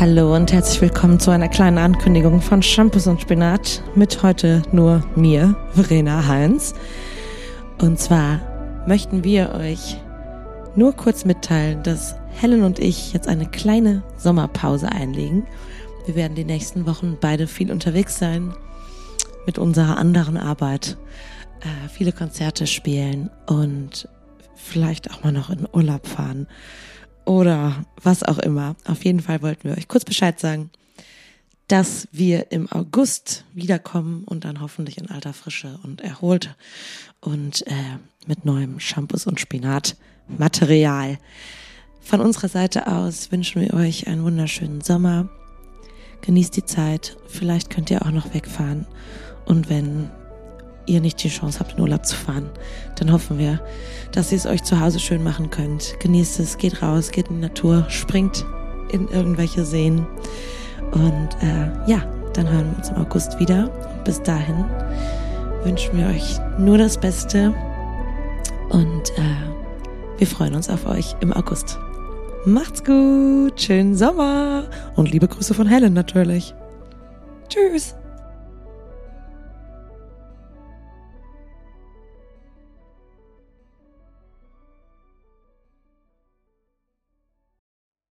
Hallo und herzlich willkommen zu einer kleinen Ankündigung von Shampoos und Spinat mit heute nur mir, Verena Heinz. Und zwar möchten wir euch nur kurz mitteilen, dass Helen und ich jetzt eine kleine Sommerpause einlegen. Wir werden die nächsten Wochen beide viel unterwegs sein mit unserer anderen Arbeit, äh, viele Konzerte spielen und vielleicht auch mal noch in Urlaub fahren oder was auch immer. Auf jeden Fall wollten wir euch kurz Bescheid sagen, dass wir im August wiederkommen und dann hoffentlich in alter Frische und erholt und äh, mit neuem Shampoos und Spinatmaterial. Von unserer Seite aus wünschen wir euch einen wunderschönen Sommer. Genießt die Zeit. Vielleicht könnt ihr auch noch wegfahren. Und wenn ihr nicht die Chance habt, in Urlaub zu fahren, dann hoffen wir, dass ihr es euch zu Hause schön machen könnt. Genießt es, geht raus, geht in die Natur, springt in irgendwelche Seen. Und äh, ja, dann hören wir uns im August wieder. Und bis dahin wünschen wir euch nur das Beste und äh, wir freuen uns auf euch im August. Macht's gut, schönen Sommer und liebe Grüße von Helen natürlich. Tschüss.